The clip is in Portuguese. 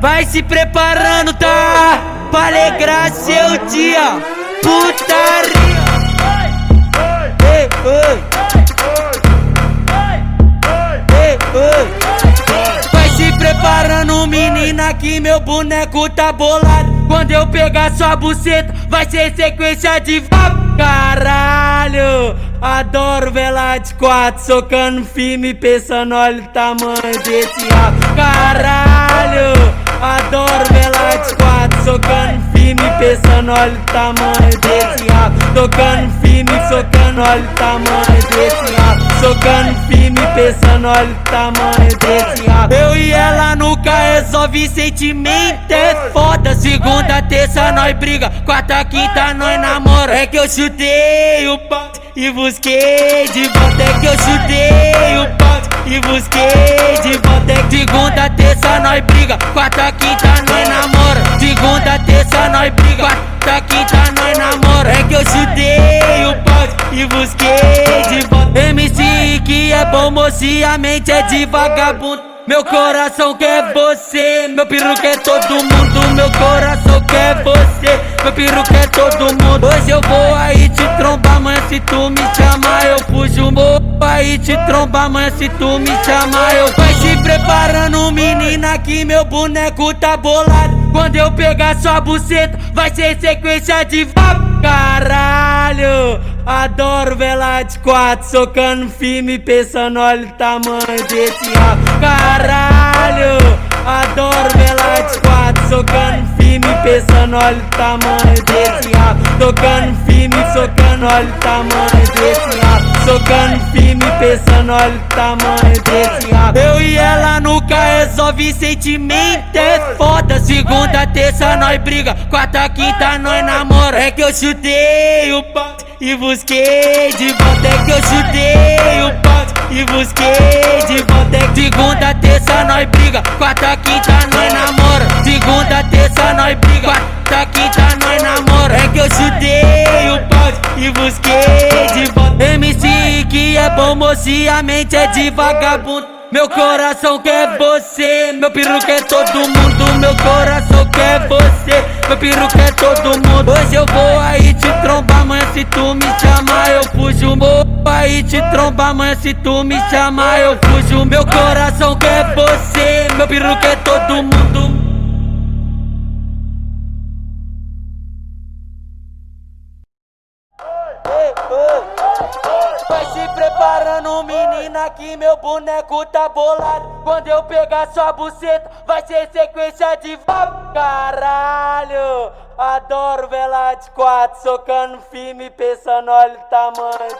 Vai se preparando, tá? Pra alegrar seu dia. Putaria. Ei. Vai se preparando, menina, que meu boneco tá bolado. Quando eu pegar sua buceta, vai ser sequência de Caralho, adoro vela de quatro, socando firme, pensando, olha o tamanho desse rabo. Caralho, pensando, olha o tamanho desse rabo. Tocando firme, socando, olha o tamanho desse rabo. Socando firme, pensando, olha o tamanho desse rabo. Eu e ela nunca resolve sentimento, é foda. Segunda, terça, nós briga. Quarta, quinta, nós namora. É que eu chutei o pau e busquei de volta. É que eu chutei o pau e busquei de volta. É que segunda, terça, nós briga. Quarta, quinta, nós nós briga. Quarta, quinta, nós namora. É que eu chutei o pau e busquei de volta. MC que é bom, moço, e a mente é de vagabundo. Meu coração quer você, meu peru quer todo mundo. Meu coração quer você, meu peru quer todo mundo. Hoje eu vou aí se tu me chamar eu fujo. Vou aí te trombar, amanhã se tu me chamar eu Vai se preparando menina que meu boneco tá bolado. Quando eu pegar sua buceta, vai ser sequência de. Caralho, adoro vela de quatro, socando firme, pensando, olha o tamanho desse rabo. Caralho, adoro vela de quatro, socando firme, pensando, olha o tamanho desse rabo. Tocando firme, socando, olha o tamanho desse rabo. Socando firme, pensando, olha o tamanho desse rabo. Eu e ela nunca resolve sentimento, é foda. Segunda, terça, nós briga. Quarta, quinta, nós namora. É que eu chutei o pau e busquei de volta. É que eu chutei o pau e busquei de volta. É segunda, terça, nós briga. Quarta, quinta, nós namora. Segunda, terça, nós briga. Quarta, quinta, que é bom, moço, e a mente é de vagabundo. Meu coração quer você, meu peru quer todo mundo. Meu coração quer você, meu peru quer todo mundo. Hoje eu vou aí te trombar, amanhã se tu me chamar eu fujo. Vou aí te trombar, amanhã se tu me chamar eu fujo. Meu coração quer você, meu peru quer todo mundo. Vai se preparando, menina, que meu boneco tá bolado. Quando eu pegar sua buceta, vai ser sequência de vapo. Caralho, adoro vela de quatro, socando firme, pensando, olha o tamanho